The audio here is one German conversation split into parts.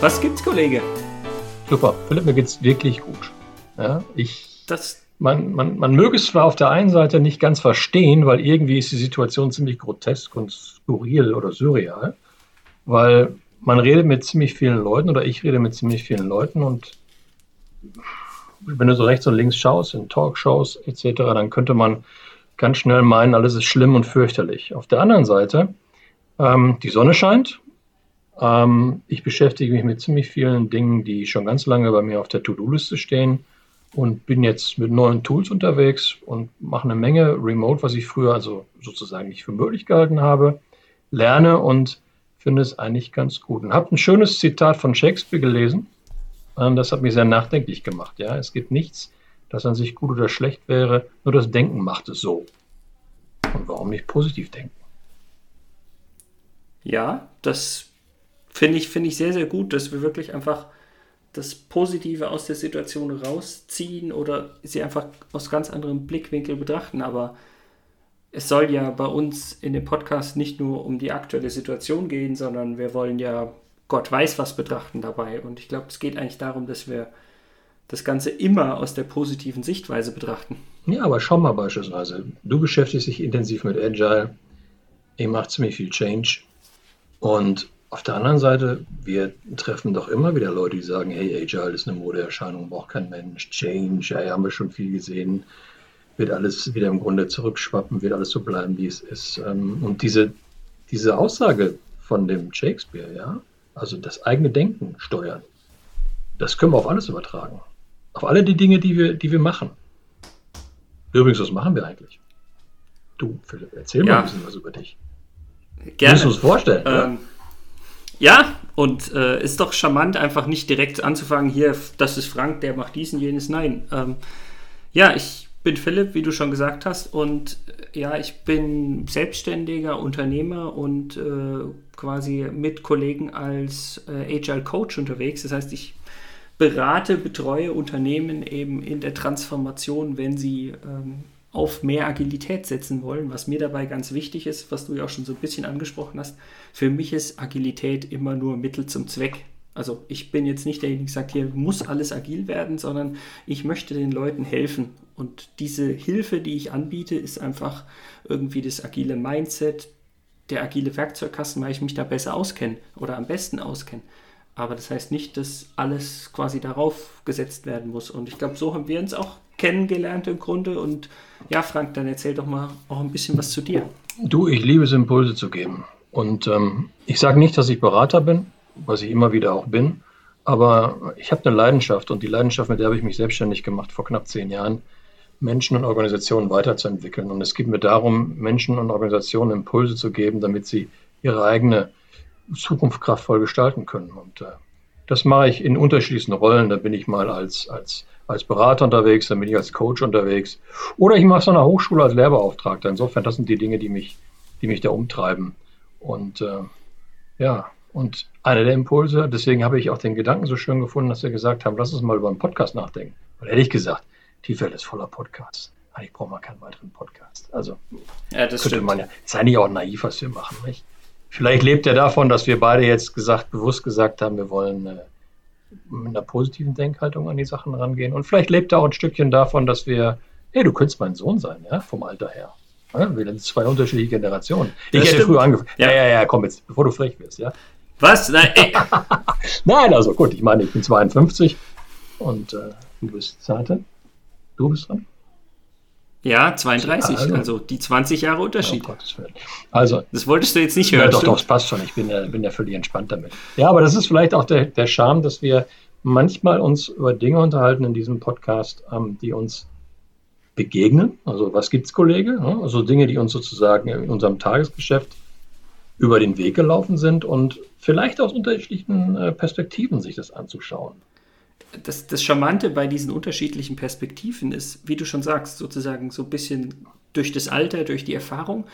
Was gibt's, Kollege? Super, Philipp, mir geht's wirklich gut. Ja, ich, das man, man, man möge es zwar auf der einen Seite nicht ganz verstehen, weil irgendwie ist die Situation ziemlich grotesk und skurril oder surreal, weil man redet mit ziemlich vielen Leuten oder ich rede mit ziemlich vielen Leuten und wenn du so rechts und links schaust, in Talkshows etc., dann könnte man ganz schnell meinen, alles ist schlimm und fürchterlich. Auf der anderen Seite, ähm, die Sonne scheint. Ähm, ich beschäftige mich mit ziemlich vielen Dingen, die schon ganz lange bei mir auf der To-Do-Liste stehen und bin jetzt mit neuen Tools unterwegs und mache eine Menge Remote, was ich früher also sozusagen nicht für möglich gehalten habe, lerne und finde es eigentlich ganz gut. Und habe ein schönes Zitat von Shakespeare gelesen. Ähm, das hat mich sehr nachdenklich gemacht. Ja, es gibt nichts, das an sich gut oder schlecht wäre, nur das Denken macht es so. Und warum nicht positiv denken? Ja, das finde ich, finde ich sehr, sehr gut, dass wir wirklich einfach das Positive aus der Situation rausziehen oder sie einfach aus ganz anderem Blickwinkel betrachten. Aber es soll ja bei uns in dem Podcast nicht nur um die aktuelle Situation gehen, sondern wir wollen ja Gott weiß was betrachten dabei. Und ich glaube, es geht eigentlich darum, dass wir das Ganze immer aus der positiven Sichtweise betrachten. Ja, aber schau mal beispielsweise, du beschäftigst dich intensiv mit Agile, ihr macht ziemlich viel Change und auf der anderen Seite, wir treffen doch immer wieder Leute, die sagen, hey, Agile ist eine Modeerscheinung, braucht kein Mensch. Change, ja, haben wir schon viel gesehen. Wird alles wieder im Grunde zurückschwappen, wird alles so bleiben, wie es ist. Ähm, und diese, diese Aussage von dem Shakespeare, ja, also das eigene Denken steuern, das können wir auf alles übertragen. Auf alle die Dinge, die wir, die wir machen. Übrigens, was machen wir eigentlich? Du, Philipp, erzähl ja. mal ein bisschen was über dich. Gerne. Kannst du es vorstellen? Ähm, ja, und äh, ist doch charmant, einfach nicht direkt anzufangen, hier, das ist Frank, der macht diesen, jenes. Nein. Ähm, ja, ich bin Philipp, wie du schon gesagt hast, und äh, ja, ich bin selbstständiger Unternehmer und äh, quasi mit Kollegen als äh, Agile Coach unterwegs. Das heißt, ich berate, betreue Unternehmen eben in der Transformation, wenn sie ähm, auf mehr Agilität setzen wollen. Was mir dabei ganz wichtig ist, was du ja auch schon so ein bisschen angesprochen hast, für mich ist Agilität immer nur Mittel zum Zweck. Also ich bin jetzt nicht derjenige, der sagt, hier muss alles agil werden, sondern ich möchte den Leuten helfen. Und diese Hilfe, die ich anbiete, ist einfach irgendwie das agile Mindset, der agile Werkzeugkasten, weil ich mich da besser auskenne oder am besten auskenne. Aber das heißt nicht, dass alles quasi darauf gesetzt werden muss. Und ich glaube, so haben wir uns auch kennengelernt im Grunde. Und ja, Frank, dann erzähl doch mal auch ein bisschen was zu dir. Du, ich liebe es, Impulse zu geben. Und ähm, ich sage nicht, dass ich Berater bin, was ich immer wieder auch bin. Aber ich habe eine Leidenschaft und die Leidenschaft, mit der habe ich mich selbstständig gemacht vor knapp zehn Jahren, Menschen und Organisationen weiterzuentwickeln. Und es geht mir darum, Menschen und Organisationen Impulse zu geben, damit sie ihre eigene Zukunft kraftvoll gestalten können. Und äh, das mache ich in unterschiedlichsten Rollen. Da bin ich mal als, als, als Berater unterwegs, dann bin ich als Coach unterwegs. Oder ich mache es an der Hochschule als Lehrbeauftragter. Insofern, das sind die Dinge, die mich, die mich da umtreiben. Und äh, ja, und einer der Impulse, deswegen habe ich auch den Gedanken so schön gefunden, dass wir gesagt haben, lass uns mal über einen Podcast nachdenken. Weil ehrlich gesagt, die Welt ist voller Podcasts. Eigentlich braucht man keinen weiteren Podcast. Also ja, das könnte stimmt. man ja, ist eigentlich auch naiv, was wir machen. Nicht? Vielleicht lebt er davon, dass wir beide jetzt gesagt, bewusst gesagt haben, wir wollen äh, mit einer positiven Denkhaltung an die Sachen rangehen. Und vielleicht lebt er auch ein Stückchen davon, dass wir, hey, du könntest mein Sohn sein, ja, vom Alter her. Ja, wir sind zwei unterschiedliche Generationen. Ich das hätte früher angefangen. Ja. ja, ja, ja, komm jetzt, bevor du frech wirst, ja. Was? Nein, Nein also gut, ich meine, ich bin 52 und äh, du bist Zarte. Du bist dran. Ja, 32, also, also die 20 Jahre Unterschied. Oh, also, das wolltest du jetzt nicht hören. Ja, doch, doch, das passt schon. Ich bin ja, bin ja völlig entspannt damit. Ja, aber das ist vielleicht auch der, der Charme, dass wir manchmal uns über Dinge unterhalten in diesem Podcast, ähm, die uns begegnen. Also, was gibt's, Kollege? Also Dinge, die uns sozusagen in unserem Tagesgeschäft über den Weg gelaufen sind und vielleicht aus unterschiedlichen äh, Perspektiven sich das anzuschauen das, das Charmante bei diesen unterschiedlichen Perspektiven ist, wie du schon sagst, sozusagen so ein bisschen durch das Alter, durch die Erfahrung,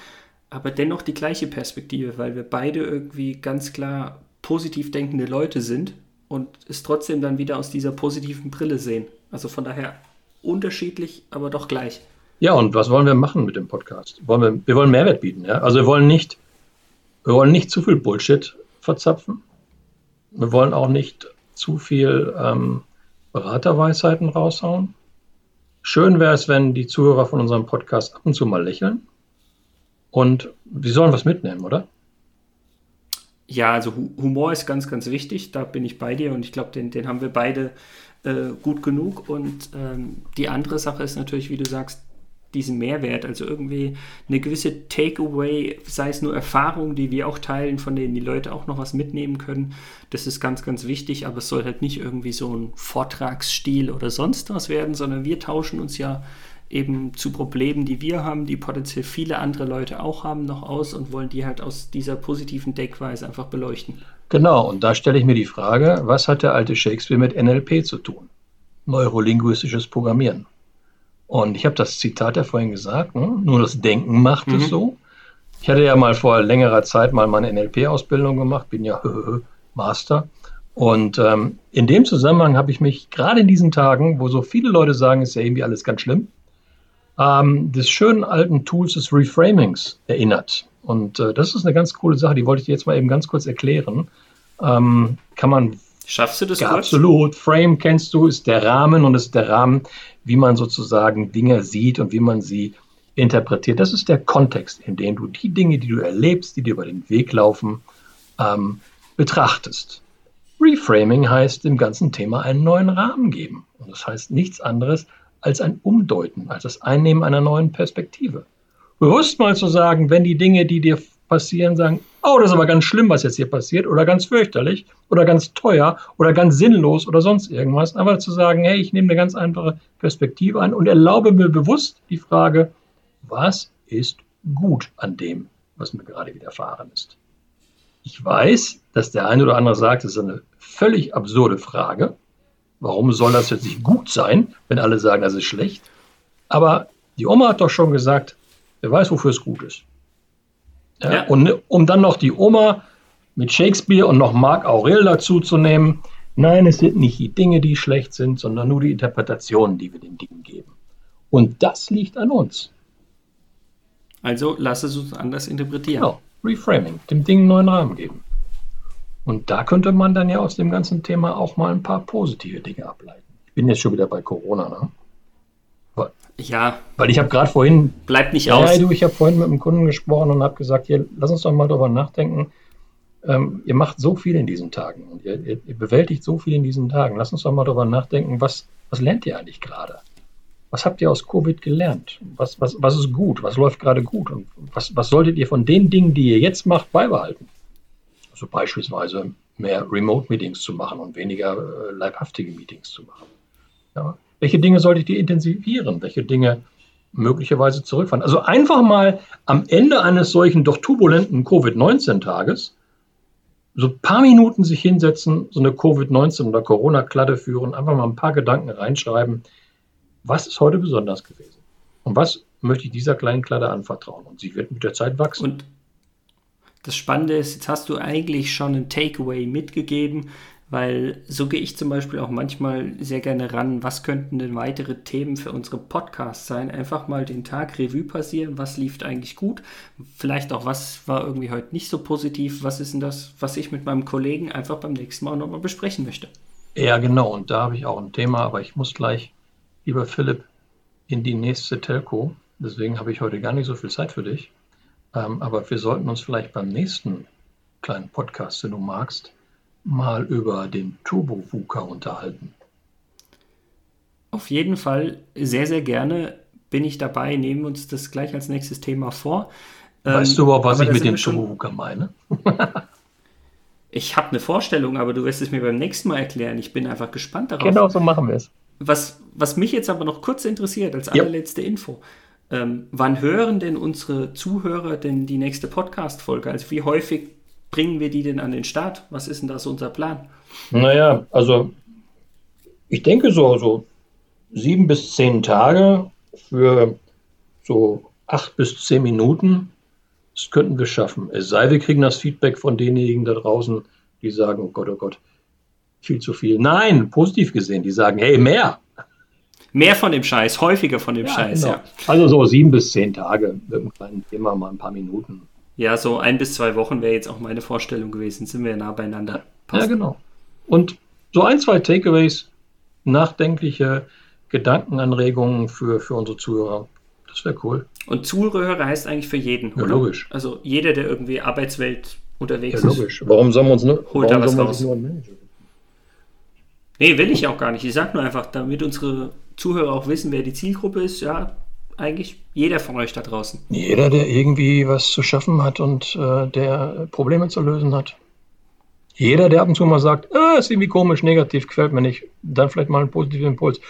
aber dennoch die gleiche Perspektive, weil wir beide irgendwie ganz klar positiv denkende Leute sind und es trotzdem dann wieder aus dieser positiven Brille sehen. Also von daher unterschiedlich, aber doch gleich. Ja, und was wollen wir machen mit dem Podcast? Wollen wir, wir wollen Mehrwert bieten. Ja? Also wir wollen nicht, wir wollen nicht zu viel Bullshit verzapfen, Wir wollen auch nicht zu viel ähm, Beraterweisheiten raushauen. Schön wäre es, wenn die Zuhörer von unserem Podcast ab und zu mal lächeln. Und sie sollen was mitnehmen, oder? Ja, also Humor ist ganz, ganz wichtig. Da bin ich bei dir und ich glaube, den, den haben wir beide äh, gut genug. Und ähm, die andere Sache ist natürlich, wie du sagst, diesen Mehrwert, also irgendwie eine gewisse Takeaway, sei es nur Erfahrungen, die wir auch teilen, von denen die Leute auch noch was mitnehmen können. Das ist ganz, ganz wichtig, aber es soll halt nicht irgendwie so ein Vortragsstil oder sonst was werden, sondern wir tauschen uns ja eben zu Problemen, die wir haben, die potenziell viele andere Leute auch haben, noch aus und wollen die halt aus dieser positiven Deckweise einfach beleuchten. Genau, und da stelle ich mir die Frage, was hat der alte Shakespeare mit NLP zu tun? Neurolinguistisches Programmieren. Und ich habe das Zitat ja vorhin gesagt, ne? nur das Denken macht mhm. es so. Ich hatte ja mal vor längerer Zeit mal meine NLP-Ausbildung gemacht, bin ja Master. Und ähm, in dem Zusammenhang habe ich mich gerade in diesen Tagen, wo so viele Leute sagen, ist ja irgendwie alles ganz schlimm, ähm, des schönen alten Tools des Reframings erinnert. Und äh, das ist eine ganz coole Sache, die wollte ich dir jetzt mal eben ganz kurz erklären. Ähm, kann man. Schaffst du das ja, Absolut. Frame kennst du, ist der Rahmen und ist der Rahmen, wie man sozusagen Dinge sieht und wie man sie interpretiert. Das ist der Kontext, in dem du die Dinge, die du erlebst, die dir über den Weg laufen, ähm, betrachtest. Reframing heißt dem ganzen Thema einen neuen Rahmen geben. Und das heißt nichts anderes als ein Umdeuten, als das Einnehmen einer neuen Perspektive. Bewusst mal zu sagen, wenn die Dinge, die dir passieren, sagen, oh, das ist aber ganz schlimm, was jetzt hier passiert, oder ganz fürchterlich, oder ganz teuer, oder ganz sinnlos, oder sonst irgendwas, aber zu sagen, hey, ich nehme eine ganz einfache Perspektive an und erlaube mir bewusst die Frage, was ist gut an dem, was mir gerade widerfahren ist. Ich weiß, dass der eine oder andere sagt, das ist eine völlig absurde Frage. Warum soll das jetzt nicht gut sein, wenn alle sagen, das ist schlecht? Aber die Oma hat doch schon gesagt, wer weiß, wofür es gut ist. Ja. Und um dann noch die Oma mit Shakespeare und noch Marc Aurel dazu zu nehmen, nein, es sind nicht die Dinge, die schlecht sind, sondern nur die Interpretationen, die wir den Dingen geben. Und das liegt an uns. Also lass es uns anders interpretieren. Genau, Reframing, dem Ding einen neuen Rahmen geben. Und da könnte man dann ja aus dem ganzen Thema auch mal ein paar positive Dinge ableiten. Ich bin jetzt schon wieder bei Corona, ne? Ja. Weil ich habe gerade vorhin. Bleibt nicht ja, aus. Ja, du, ich habe vorhin mit einem Kunden gesprochen und habe gesagt, hier, lass uns doch mal darüber nachdenken. Ähm, ihr macht so viel in diesen Tagen und ihr, ihr, ihr, bewältigt so viel in diesen Tagen. Lass uns doch mal darüber nachdenken, was, was lernt ihr eigentlich gerade? Was habt ihr aus Covid gelernt? Was, was, was ist gut? Was läuft gerade gut? Und was, was solltet ihr von den Dingen, die ihr jetzt macht, beibehalten? Also beispielsweise mehr Remote-Meetings zu machen und weniger äh, leibhaftige Meetings zu machen. Ja. Welche Dinge solltet ihr intensivieren? Welche Dinge möglicherweise zurückfahren? Also einfach mal am Ende eines solchen doch turbulenten Covid-19-Tages so ein paar Minuten sich hinsetzen, so eine Covid-19 oder Corona-Kladde führen, einfach mal ein paar Gedanken reinschreiben. Was ist heute besonders gewesen? Und was möchte ich dieser kleinen Kladde anvertrauen? Und sie wird mit der Zeit wachsen. Und das Spannende ist, jetzt hast du eigentlich schon ein Takeaway mitgegeben, weil so gehe ich zum Beispiel auch manchmal sehr gerne ran, was könnten denn weitere Themen für unsere Podcasts sein? Einfach mal den Tag Revue passieren, was lief eigentlich gut, vielleicht auch was war irgendwie heute nicht so positiv, was ist denn das, was ich mit meinem Kollegen einfach beim nächsten Mal nochmal besprechen möchte. Ja, genau, und da habe ich auch ein Thema, aber ich muss gleich, lieber Philipp, in die nächste Telco. Deswegen habe ich heute gar nicht so viel Zeit für dich. Ähm, aber wir sollten uns vielleicht beim nächsten kleinen Podcast, wenn du magst, mal über den Turbo-VUCA unterhalten. Auf jeden Fall sehr, sehr gerne bin ich dabei. Nehmen uns das gleich als nächstes Thema vor. Weißt ähm, du überhaupt, was ich mit dem Turbo-VUCA meine? ich habe eine Vorstellung, aber du wirst es mir beim nächsten Mal erklären. Ich bin einfach gespannt darauf. Genau so machen wir es. Was, was mich jetzt aber noch kurz interessiert, als allerletzte ja. Info. Ähm, wann hören denn unsere Zuhörer denn die nächste Podcast-Folge? Also wie häufig bringen wir die denn an den Start? Was ist denn da so unser Plan? Naja, also ich denke so, so sieben bis zehn Tage für so acht bis zehn Minuten, das könnten wir schaffen. Es sei, wir kriegen das Feedback von denjenigen da draußen, die sagen, oh Gott, oh Gott, viel zu viel. Nein, positiv gesehen, die sagen, hey, mehr. Mehr von dem Scheiß, häufiger von dem ja, Scheiß, genau. ja. Also so sieben bis zehn Tage mit einem kleinen Thema, mal ein paar Minuten. Ja, so ein bis zwei Wochen wäre jetzt auch meine Vorstellung gewesen. Sind wir ja nah beieinander. Passt. Ja, genau. Und so ein, zwei Takeaways, nachdenkliche Gedankenanregungen für, für unsere Zuhörer. Das wäre cool. Und Zuhörer heißt eigentlich für jeden, ja, oder? logisch. Also jeder, der irgendwie Arbeitswelt unterwegs ja, logisch. ist. Warum sollen wir uns nur, holt da was raus? Nur nee, will ich auch gar nicht. Ich sage nur einfach, damit unsere Zuhörer auch wissen, wer die Zielgruppe ist, ja, eigentlich jeder von euch da draußen. Jeder, der irgendwie was zu schaffen hat und äh, der Probleme zu lösen hat. Jeder, der ab und zu mal sagt, äh, ist irgendwie komisch, negativ, gefällt mir nicht, dann vielleicht mal einen positiven Impuls.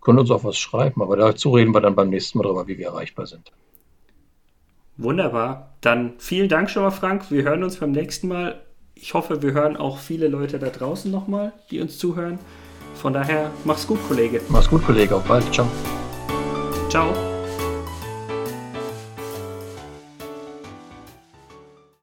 Können uns auch was schreiben, aber dazu reden wir dann beim nächsten Mal darüber, wie wir erreichbar sind. Wunderbar. Dann vielen Dank schon mal, Frank. Wir hören uns beim nächsten Mal. Ich hoffe, wir hören auch viele Leute da draußen nochmal, die uns zuhören. Von daher, mach's gut, Kollege. Mach's gut, Kollege. Auf bald. Ciao. Ciao.